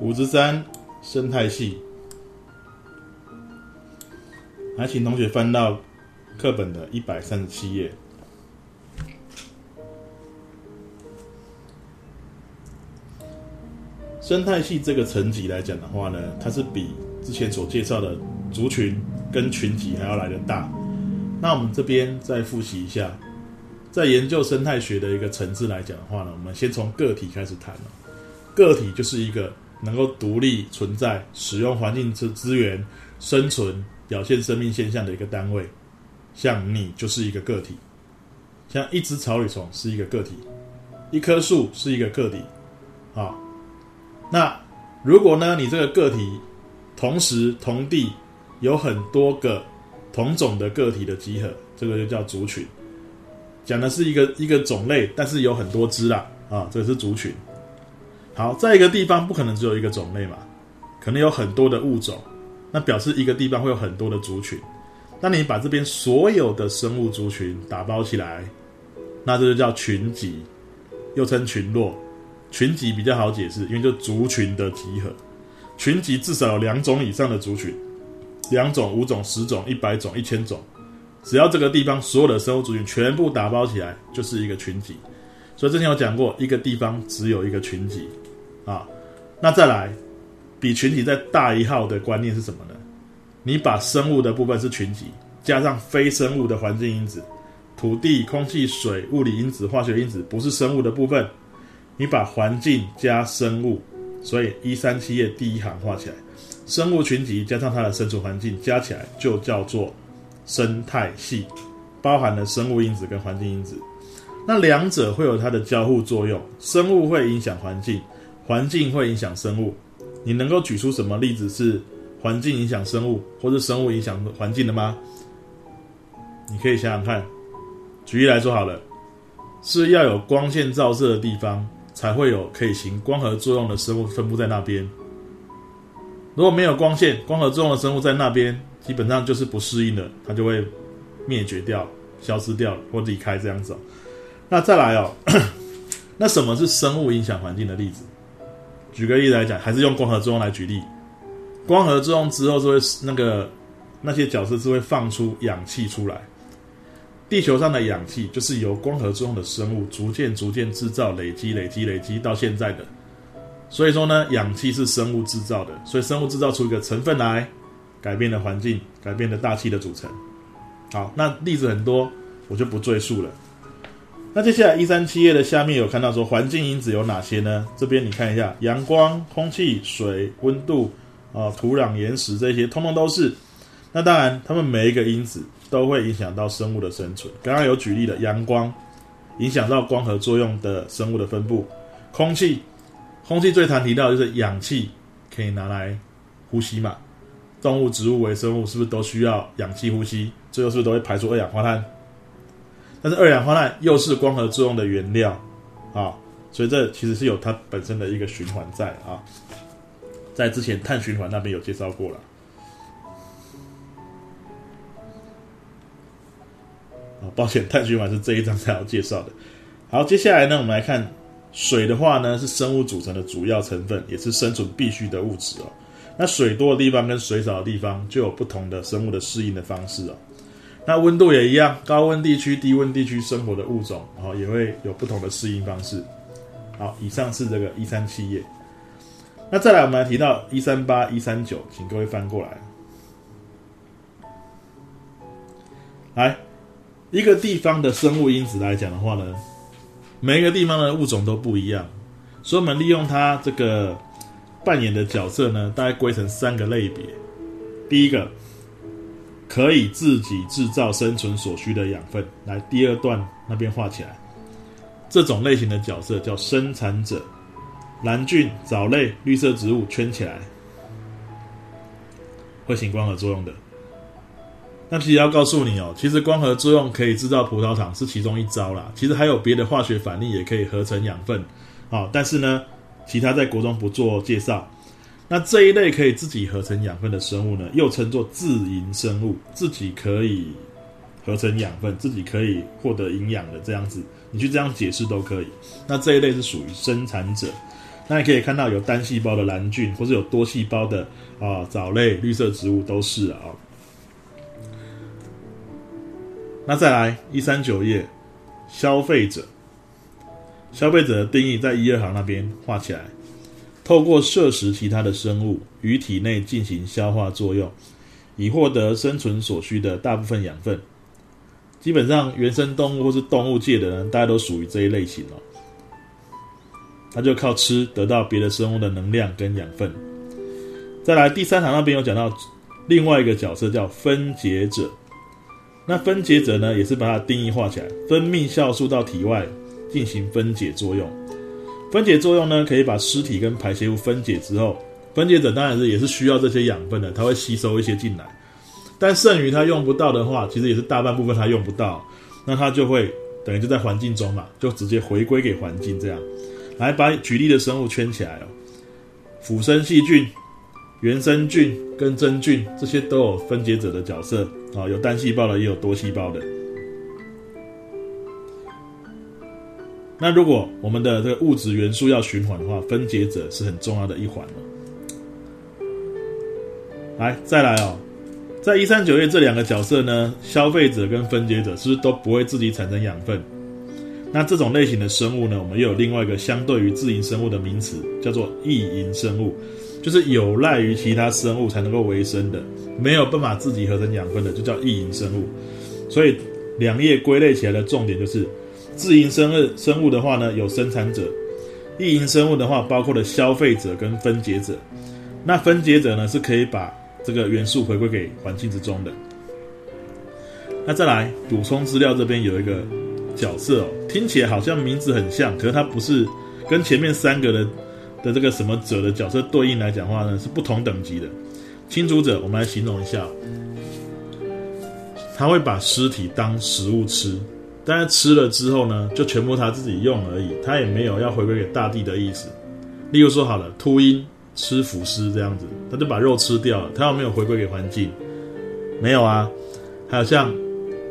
五十三，生态系。来，请同学翻到课本的一百三十七页。生态系这个层级来讲的话呢，它是比之前所介绍的族群跟群集还要来得大。那我们这边再复习一下，在研究生态学的一个层次来讲的话呢，我们先从个体开始谈。个体就是一个能够独立存在、使用环境资资源、生存。表现生命现象的一个单位，像你就是一个个体，像一只草履虫是一个个体，一棵树是一个个体，啊，那如果呢，你这个个体同时同地有很多个同种的个体的集合，这个就叫族群。讲的是一个一个种类，但是有很多只啦，啊，这个是族群。好，在一个地方不可能只有一个种类嘛，可能有很多的物种。那表示一个地方会有很多的族群，当你把这边所有的生物族群打包起来，那这就叫群集，又称群落。群集比较好解释，因为就族群的集合。群集至少有两种以上的族群，两种、五种、十种、一百种、一千种，只要这个地方所有的生物族群全部打包起来，就是一个群集。所以之前有讲过，一个地方只有一个群集啊。那再来。比群体再大一号的观念是什么呢？你把生物的部分是群集，加上非生物的环境因子，土地、空气、水、物理因子、化学因子不是生物的部分，你把环境加生物，所以一三七页第一行画起来，生物群集加上它的生存环境加起来就叫做生态系，包含了生物因子跟环境因子。那两者会有它的交互作用，生物会影响环境，环境会影响生物。你能够举出什么例子是环境影响生物，或是生物影响环境的吗？你可以想想看。举例来说好了，是要有光线照射的地方，才会有可以行光合作用的生物分布在那边。如果没有光线，光合作用的生物在那边，基本上就是不适应的，它就会灭绝掉、消失掉或离开这样子。那再来哦，那什么是生物影响环境的例子？举个例子来讲，还是用光合作用来举例。光合作用之后是会那个那些角色是会放出氧气出来。地球上的氧气就是由光合作用的生物逐渐逐渐制造、累积、累积、累积到现在的。所以说呢，氧气是生物制造的，所以生物制造出一个成分来，改变了环境，改变了大气的组成。好，那例子很多，我就不赘述了。那接下来一三七页的下面有看到说环境因子有哪些呢？这边你看一下，阳光、空气、水、温度啊、土壤、岩石这些，通通都是。那当然，它们每一个因子都会影响到生物的生存。刚刚有举例的，阳光影响到光合作用的生物的分布，空气，空气最常提到的就是氧气可以拿来呼吸嘛，动物、植物、微生物是不是都需要氧气呼吸？最后是不是都会排出二氧化碳？但是二氧化碳又是光合作用的原料，啊，所以这其实是有它本身的一个循环在啊，在之前碳循环那边有介绍过了，啊，抱歉，碳循环是这一章才要介绍的。好，接下来呢，我们来看水的话呢，是生物组成的主要成分，也是生存必须的物质哦。那水多的地方跟水少的地方就有不同的生物的适应的方式哦。那温度也一样，高温地区、低温地区生活的物种，哦，也会有不同的适应方式。好，以上是这个一三七页。那再来，我们来提到一三八、一三九，请各位翻过来。来，一个地方的生物因子来讲的话呢，每一个地方的物种都不一样，所以我们利用它这个扮演的角色呢，大概归成三个类别。第一个。可以自己制造生存所需的养分。来，第二段那边画起来，这种类型的角色叫生产者。蓝菌、藻类、绿色植物圈起来，会行光合作用的。那其实要告诉你哦，其实光合作用可以制造葡萄糖是其中一招啦。其实还有别的化学反应也可以合成养分。好，但是呢，其他在国中不做介绍。那这一类可以自己合成养分的生物呢，又称作自营生物，自己可以合成养分，自己可以获得营养的这样子，你去这样解释都可以。那这一类是属于生产者。那你可以看到有单细胞的蓝菌，或是有多细胞的啊藻类、绿色植物都是啊。那再来一三九页，消费者，消费者的定义在一二行那边画起来，透过摄食其他的生物于体内进行消化作用，以获得生存所需的大部分养分。基本上，原生动物或是动物界的人，大家都属于这一类型哦。它就靠吃得到别的生物的能量跟养分。再来第三行那边有讲到另外一个角色叫分解者。那分解者呢，也是把它定义化起来，分泌酵素到体外进行分解作用。分解作用呢，可以把尸体跟排泄物分解之后，分解者当然是也是需要这些养分的，它会吸收一些进来。但剩余它用不到的话，其实也是大半部分它用不到，那它就会等于就在环境中嘛，就直接回归给环境这样。来把举例的生物圈起来哦，腐生细菌、原生菌跟真菌这些都有分解者的角色啊，有单细胞的也有多细胞的。那如果我们的这个物质元素要循环的话，分解者是很重要的一环。来，再来哦。在一三九页这两个角色呢，消费者跟分解者是不是都不会自己产生养分？那这种类型的生物呢，我们又有另外一个相对于自营生物的名词，叫做异营生物，就是有赖于其他生物才能够维生的，没有办法自己合成养分的，就叫异营生物。所以两页归类起来的重点就是，自营生物生物的话呢，有生产者；异营生物的话，包括了消费者跟分解者。那分解者呢，是可以把这个元素回归给环境之中的。那再来补充资料，这边有一个角色哦，听起来好像名字很像，可是它不是跟前面三个的的这个什么者的角色对应来讲的话呢，是不同等级的。清除者，我们来形容一下，他会把尸体当食物吃，但是吃了之后呢，就全部他自己用而已，他也没有要回归给大地的意思。例如说，好了，秃鹰。吃腐尸这样子，他就把肉吃掉了，他有没有回归给环境？没有啊。还有像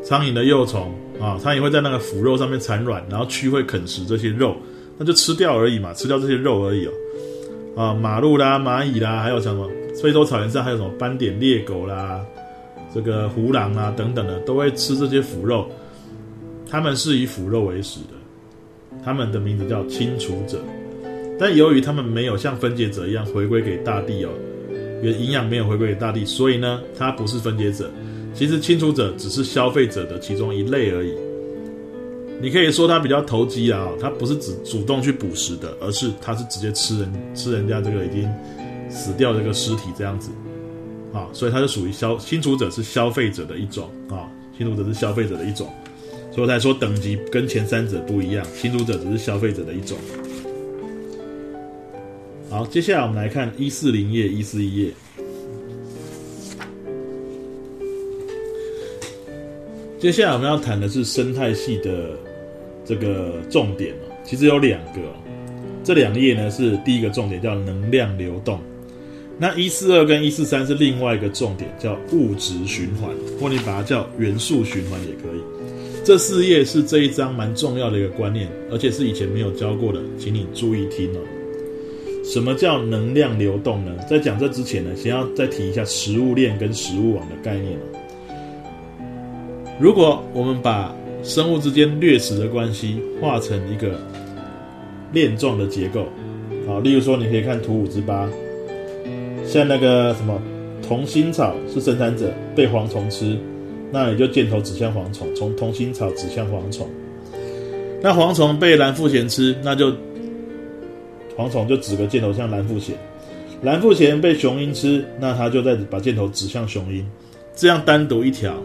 苍蝇的幼虫啊，苍蝇会在那个腐肉上面产卵，然后蛆会啃食这些肉，那就吃掉而已嘛，吃掉这些肉而已哦。啊，马鹿啦、蚂蚁啦，还有什么非洲草原上还有什么斑点猎狗啦，这个胡狼啊等等的，都会吃这些腐肉，他们是以腐肉为食的，他们的名字叫清除者。但由于他们没有像分解者一样回归给大地哦，因为营养没有回归给大地，所以呢，它不是分解者。其实清除者只是消费者的其中一类而已。你可以说它比较投机啊，它不是只主动去捕食的，而是它是直接吃人吃人家这个已经死掉这个尸体这样子啊，所以它是属于消清除者是消费者的一种啊，清除者是消费者的一种，所以才说等级跟前三者不一样，清除者只是消费者的一种。好，接下来我们来看一四零页、一四一页。接下来我们要谈的是生态系的这个重点，其实有两个，这两页呢是第一个重点，叫能量流动。那一四二跟一四三是另外一个重点，叫物质循环，或你把它叫元素循环也可以。这四页是这一章蛮重要的一个观念，而且是以前没有教过的，请你注意听哦。什么叫能量流动呢？在讲这之前呢，先要再提一下食物链跟食物网的概念。如果我们把生物之间掠食的关系画成一个链状的结构，好，例如说你可以看图五之八，像那个什么同心草是生产者被蝗虫吃，那你就箭头指向蝗虫，从同心草指向蝗虫。那蝗虫被蓝腹鷴吃，那就。蝗虫就指个箭头向蓝腹鷴，蓝腹鷴被雄鹰吃，那它就在把箭头指向雄鹰，这样单独一条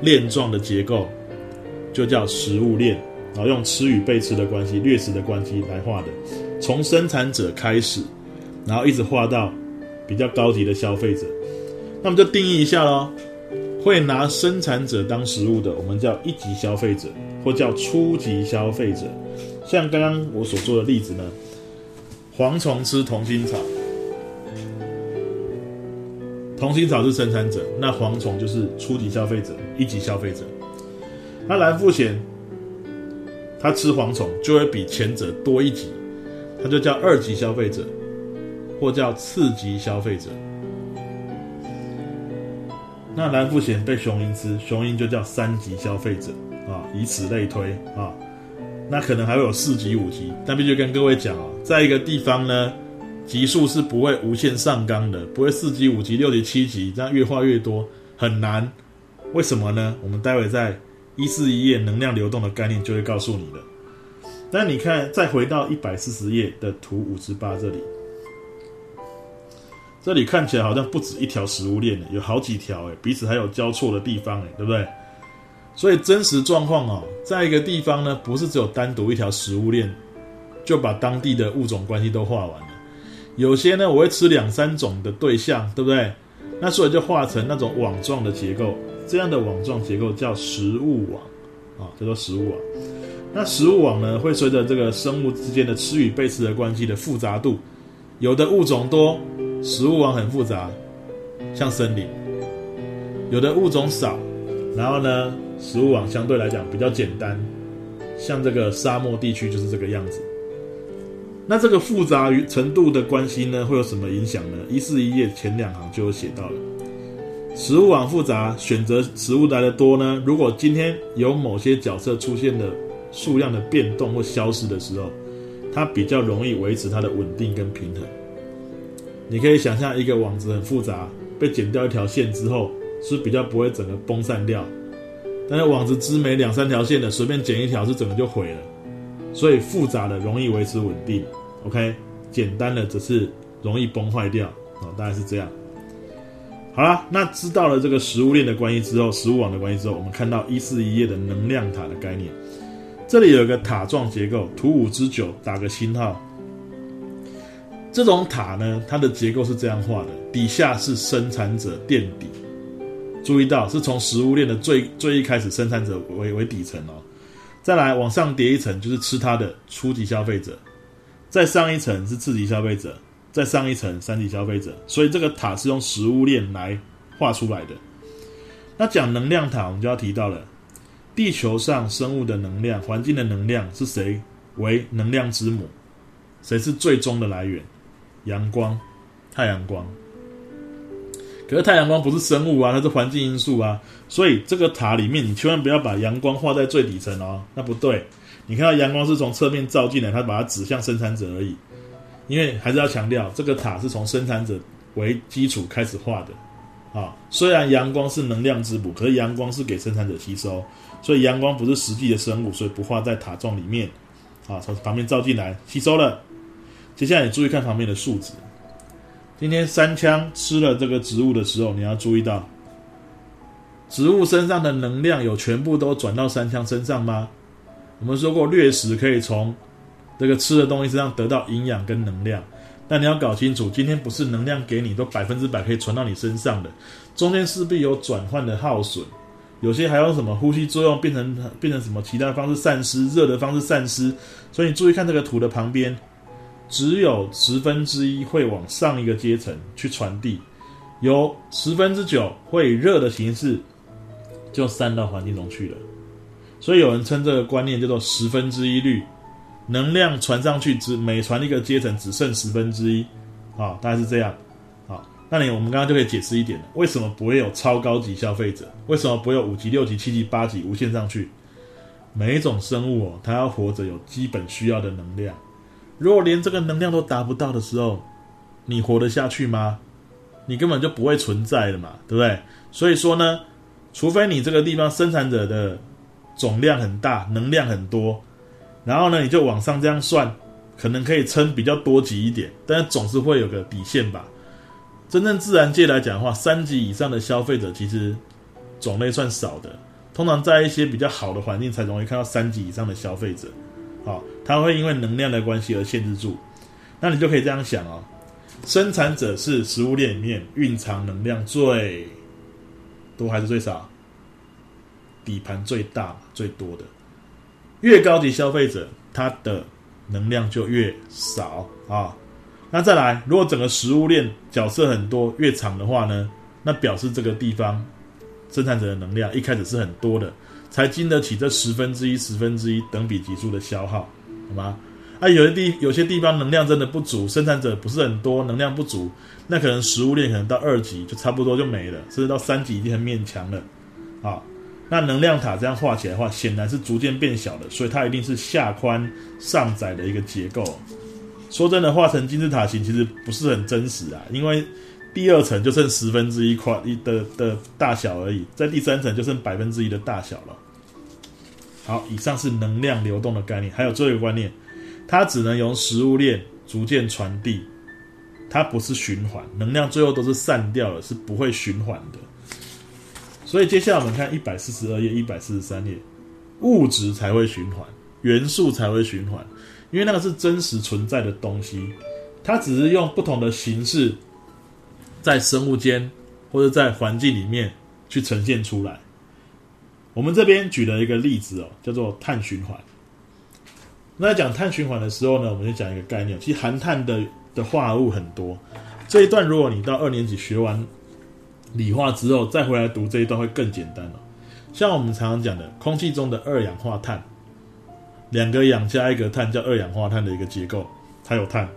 链状的结构就叫食物链，然后用吃与被吃的关系、掠食的关系来画的，从生产者开始，然后一直画到比较高级的消费者，那我们就定义一下喽，会拿生产者当食物的，我们叫一级消费者，或叫初级消费者，像刚刚我所做的例子呢。蝗虫吃同心草，同心草是生产者，那蝗虫就是初级消费者、一级消费者。那蓝腹鷴，它吃蝗虫就会比前者多一级，它就叫二级消费者，或叫次级消费者。那蓝腹鷴被雄鹰吃，雄鹰就叫三级消费者啊，以此类推啊。那可能还会有四级、五级，但必须跟各位讲啊，在一个地方呢，级数是不会无限上纲的，不会四级、五级、六级、七级，这样越画越多，很难。为什么呢？我们待会在一四一页能量流动的概念就会告诉你了。那你看，再回到一百四十页的图五十八这里。这里看起来好像不止一条食物链，有好几条诶，彼此还有交错的地方诶，对不对？所以真实状况哦，在一个地方呢，不是只有单独一条食物链，就把当地的物种关系都画完了。有些呢，我会吃两三种的对象，对不对？那所以就画成那种网状的结构，这样的网状结构叫食物网啊，叫做食物网。那食物网呢，会随着这个生物之间的吃与被吃的关系的复杂度，有的物种多。食物网很复杂，像森林；有的物种少，然后呢，食物网相对来讲比较简单，像这个沙漠地区就是这个样子。那这个复杂与程度的关系呢，会有什么影响呢？一四一页前两行就有写到了。食物网复杂，选择食物来的多呢。如果今天有某些角色出现的数量的变动或消失的时候，它比较容易维持它的稳定跟平衡。你可以想象一个网子很复杂，被剪掉一条线之后，是比较不会整个崩散掉。但是网子织没两三条线的，随便剪一条是整个就毁了。所以复杂的容易维持稳定，OK？简单的只是容易崩坏掉啊，大概是这样。好啦，那知道了这个食物链的关系之后，食物网的关系之后，我们看到一四一页的能量塔的概念。这里有一个塔状结构，图五之九，打个星号。这种塔呢，它的结构是这样画的：底下是生产者垫底，注意到是从食物链的最最一开始，生产者为为底层哦。再来往上叠一层，就是吃它的初级消费者；再上一层是次级消费者；再上一层三级消费者。所以这个塔是用食物链来画出来的。那讲能量塔，我们就要提到了地球上生物的能量、环境的能量是谁为能量之母？谁是最终的来源？阳光，太阳光。可是太阳光不是生物啊，它是环境因素啊。所以这个塔里面，你千万不要把阳光画在最底层哦，那不对。你看到阳光是从侧面照进来，它把它指向生产者而已。因为还是要强调，这个塔是从生产者为基础开始画的啊。虽然阳光是能量之母，可是阳光是给生产者吸收，所以阳光不是实际的生物，所以不画在塔状里面啊。从旁边照进来，吸收了。接下来你注意看旁边的数字。今天三枪吃了这个植物的时候，你要注意到，植物身上的能量有全部都转到三枪身上吗？我们说过，掠食可以从这个吃的东西身上得到营养跟能量，但你要搞清楚，今天不是能量给你都百分之百可以传到你身上的，中间势必有转换的耗损，有些还有什么呼吸作用变成变成什么其他方式散失，热的方式散失，所以你注意看这个图的旁边。只有十分之一会往上一个阶层去传递，有十分之九会以热的形式就散到环境中去了。所以有人称这个观念叫做十分之一律，能量传上去只每传一个阶层只剩十分之一，啊，大概是这样。好，那你我们刚刚就可以解释一点了，为什么不会有超高级消费者？为什么不会有五级、六级、七级、八级无限上去？每一种生物哦，它要活着有基本需要的能量。如果连这个能量都达不到的时候，你活得下去吗？你根本就不会存在的嘛，对不对？所以说呢，除非你这个地方生产者的总量很大，能量很多，然后呢，你就往上这样算，可能可以撑比较多级一点，但是总是会有个底线吧。真正自然界来讲的话，三级以上的消费者其实种类算少的，通常在一些比较好的环境才容易看到三级以上的消费者。好，它会因为能量的关系而限制住，那你就可以这样想哦，生产者是食物链里面蕴藏能量最多还是最少？底盘最大最多的，越高级消费者，它的能量就越少啊。那再来，如果整个食物链角色很多越长的话呢，那表示这个地方生产者的能量一开始是很多的。才经得起这十分之一、十分之一等比级数的消耗，好吗？啊，有些地有些地方能量真的不足，生产者不是很多，能量不足，那可能食物链可能到二级就差不多就没了，甚至到三级已经很勉强了。啊，那能量塔这样画起来的话，显然是逐渐变小的，所以它一定是下宽上窄的一个结构。说真的，画成金字塔形其实不是很真实啊，因为第二层就剩十分之一块一的的大小而已，在第三层就剩百分之一的大小了。好，以上是能量流动的概念，还有最后一个观念。它只能由食物链逐渐传递，它不是循环，能量最后都是散掉了，是不会循环的。所以接下来我们看一百四十二页、一百四十三页，物质才会循环，元素才会循环，因为那个是真实存在的东西，它只是用不同的形式在生物间或者在环境里面去呈现出来。我们这边举了一个例子哦，叫做碳循环。那在讲碳循环的时候呢，我们就讲一个概念。其实含碳的的化合物很多。这一段如果你到二年级学完理化之后，再回来读这一段会更简单了。像我们常常讲的，空气中的二氧化碳，两个氧加一个碳叫二氧化碳的一个结构，它有碳。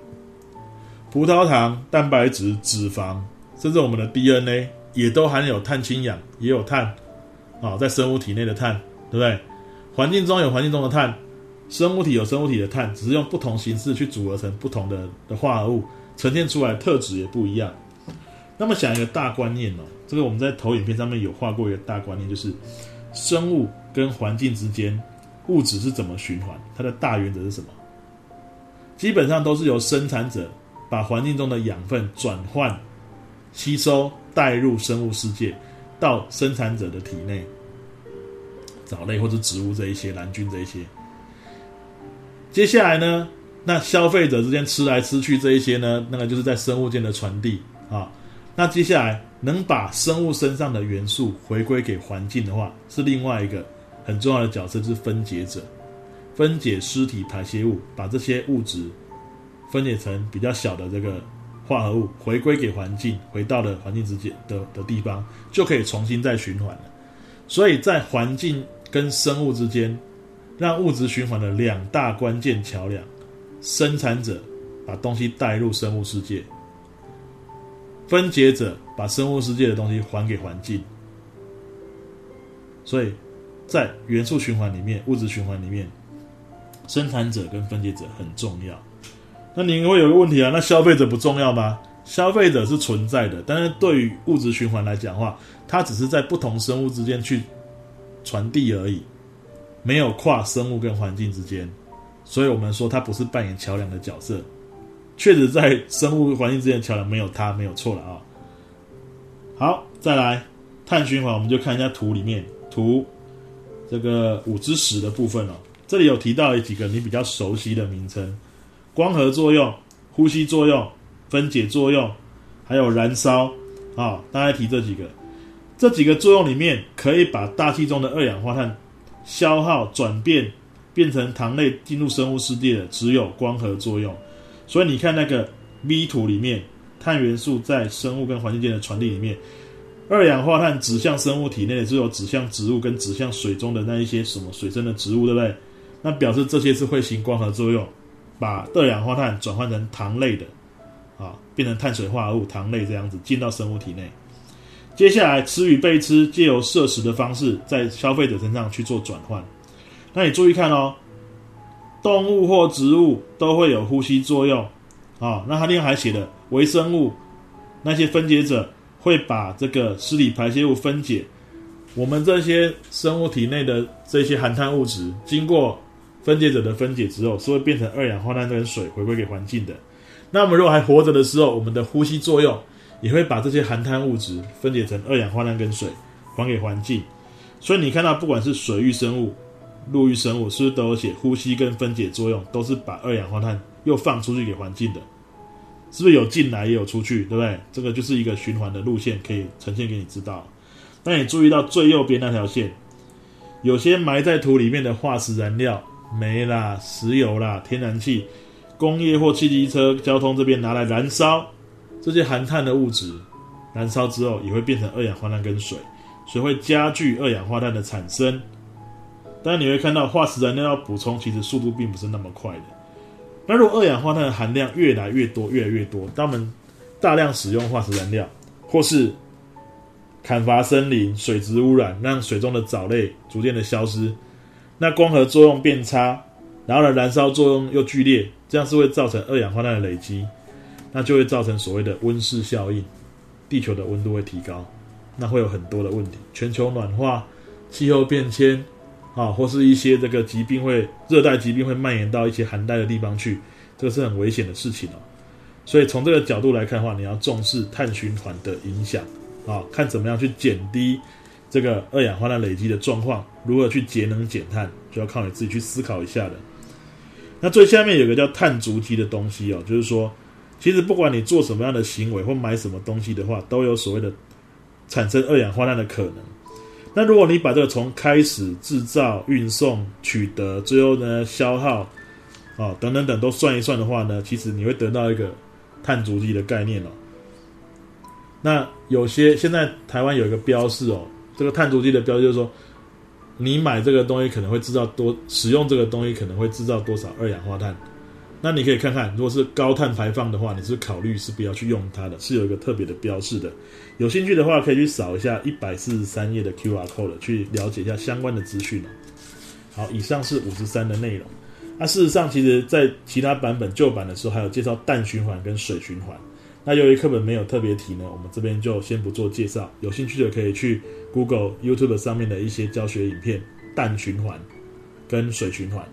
葡萄糖、蛋白质、脂肪，甚至我们的 DNA 也都含有碳氢氧，也有碳啊，在生物体内的碳，对不对？环境中有环境中的碳。生物体有生物体的碳，只是用不同形式去组合成不同的的化合物，呈现出来特质也不一样。那么想一个大观念哦，这个我们在投影片上面有画过一个大观念，就是生物跟环境之间物质是怎么循环，它的大原则是什么？基本上都是由生产者把环境中的养分转换、吸收、带入生物世界，到生产者的体内，藻类或者植物这一些，蓝菌这一些。接下来呢，那消费者之间吃来吃去这一些呢，那个就是在生物间的传递啊。那接下来能把生物身上的元素回归给环境的话，是另外一个很重要的角色，就是分解者，分解尸体排泄物，把这些物质分解成比较小的这个化合物，回归给环境，回到了环境之间的的地方，就可以重新再循环了。所以在环境跟生物之间。让物质循环的两大关键桥梁：生产者把东西带入生物世界，分解者把生物世界的东西还给环境。所以，在元素循环里面，物质循环里面，生产者跟分解者很重要。那你会有个问题啊？那消费者不重要吗？消费者是存在的，但是对于物质循环来讲的话，它只是在不同生物之间去传递而已。没有跨生物跟环境之间，所以我们说它不是扮演桥梁的角色。确实，在生物环境之间的桥梁没有它，没有错了啊。好，再来碳循环，我们就看一下图里面图这个五之十的部分哦。这里有提到几个你比较熟悉的名称：光合作用、呼吸作用、分解作用，还有燃烧啊。大家提这几个，这几个作用里面可以把大气中的二氧化碳。消耗转变变成糖类进入生物世界的只有光合作用，所以你看那个 V 图里面，碳元素在生物跟环境间的传递里面，二氧化碳指向生物体内的只有指向植物跟指向水中的那一些什么水生的植物，对不对？那表示这些是会行光合作用，把二氧化碳转换成糖类的，啊，变成碳水化合物糖类这样子进到生物体内。接下来，吃与被吃，借由摄食的方式，在消费者身上去做转换。那你注意看哦，动物或植物都会有呼吸作用啊。那它另外还写的微生物，那些分解者会把这个尸体排泄物分解。我们这些生物体内的这些含碳物质，经过分解者的分解之后，是会变成二氧化碳跟水回归给环境的。那我们如果还活着的时候，我们的呼吸作用。也会把这些含碳物质分解成二氧化碳跟水，还给环境。所以你看到，不管是水域生物、陆域生物，是不是都有写呼吸跟分解作用，都是把二氧化碳又放出去给环境的？是不是有进来也有出去，对不对？这个就是一个循环的路线，可以呈现给你知道。那你注意到最右边那条线，有些埋在土里面的化石燃料，煤啦、石油啦、天然气、工业或汽机车、交通这边拿来燃烧。这些含碳的物质燃烧之后，也会变成二氧化碳跟水，所以会加剧二氧化碳的产生。当然，你会看到化石燃料要补充，其实速度并不是那么快的。那如果二氧化碳的含量越来越多，越来越多，当我们大量使用化石燃料，或是砍伐森林、水质污染，让水中的藻类逐渐的消失，那光合作用变差，然后呢，燃烧作用又剧烈，这样是会造成二氧化碳的累积，那就会造成所谓的温室效应，地球的温度会提高，那会有很多的问题，全球暖化、气候变迁。啊，或是一些这个疾病会，热带疾病会蔓延到一些寒带的地方去，这个是很危险的事情哦。所以从这个角度来看的话，你要重视碳循环的影响啊，看怎么样去减低这个二氧化碳累积的状况，如何去节能减碳，就要靠你自己去思考一下的。那最下面有个叫碳足迹的东西哦，就是说，其实不管你做什么样的行为或买什么东西的话，都有所谓的产生二氧化碳的可能。那如果你把这个从开始制造、运送、取得，最后呢消耗，哦等等等都算一算的话呢，其实你会得到一个碳足迹的概念哦。那有些现在台湾有一个标示哦，这个碳足迹的标示就是说，你买这个东西可能会制造多，使用这个东西可能会制造多少二氧化碳。那你可以看看，如果是高碳排放的话，你是考虑是不要去用它的，是有一个特别的标示的。有兴趣的话，可以去扫一下一百四十三页的 QR code，去了解一下相关的资讯。好，以上是五十三的内容。那事实上，其实在其他版本旧版的时候，还有介绍氮循环跟水循环。那由于课本没有特别提呢，我们这边就先不做介绍。有兴趣的可以去 Google、YouTube 上面的一些教学影片，氮循环跟水循环。